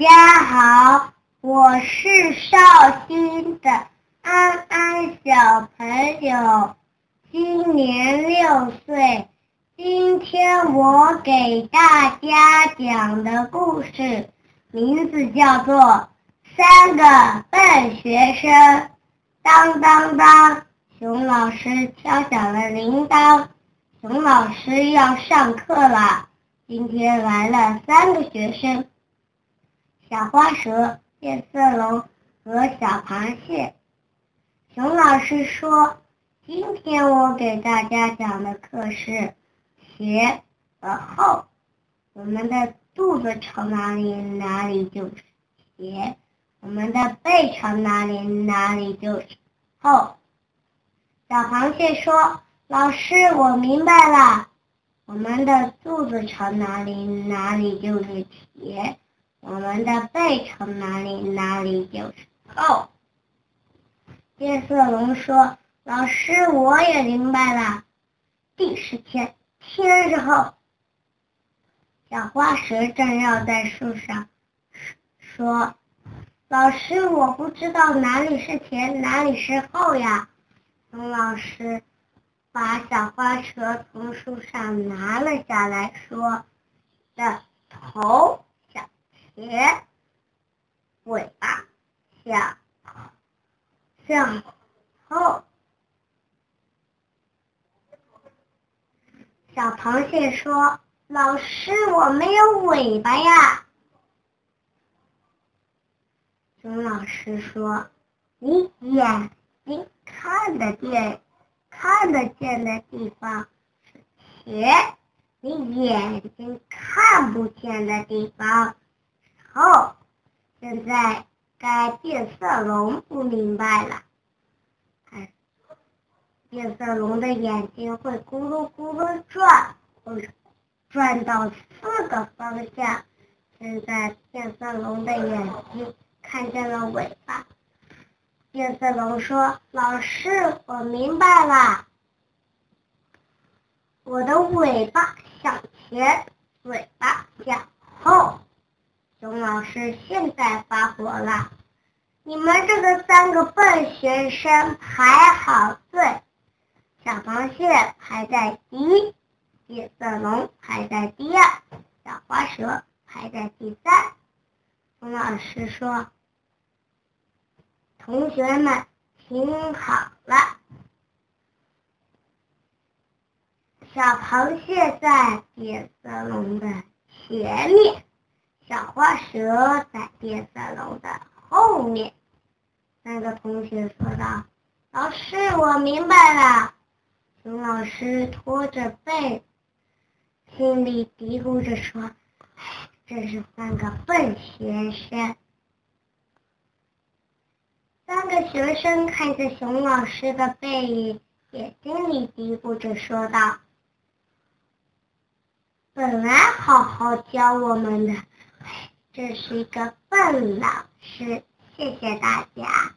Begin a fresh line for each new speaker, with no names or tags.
家好，我是绍兴的安安小朋友，今年六岁。今天我给大家讲的故事名字叫做《三个笨学生》。当当当，熊老师敲响了铃铛，熊老师要上课了。今天来了三个学生。小花蛇、变色龙和小螃蟹。熊老师说：“今天我给大家讲的课是前和后。我们的肚子朝哪里，哪里就是前；我们的背朝哪里，哪里就是后。”小螃蟹说：“老师，我明白了。我们的肚子朝哪里，哪里就是前。”我们的背朝哪里，哪里就是后。变色龙说：“老师，我也明白了。地是前，天是后。”小花蛇正要在树上说：“老师，我不知道哪里是前，哪里是后呀。”熊老师把小花蛇从树上拿了下来，说：“的头。”前，尾巴向向后。小螃蟹说：“老师，我没有尾巴呀。”熊老师说：“你眼睛看得见、看得见的地方是前，你眼睛看不见的地方。”后，现在该变色龙不明白了。哎，变色龙的眼睛会咕噜咕噜转，会转到四个方向。现在变色龙的眼睛看见了尾巴。变色龙说：“老师，我明白了。我的尾巴向前，尾巴向后。”是现在发火了，你们这个三个笨学生排好队，小螃蟹排在第一，变色龙排在第二，小花蛇排在第三。冯老师说：“同学们听好了，小螃蟹在变色龙的前面。”小花蛇在变色龙的后面。三个同学说道：“老师，我明白了。”熊老师拖着背，心里嘀咕着说：“唉，这是三个笨学生。”三个学生看着熊老师的背影，眼睛里嘀咕着说道：“本来好好教我们的。”这是一个笨老师，谢谢大家。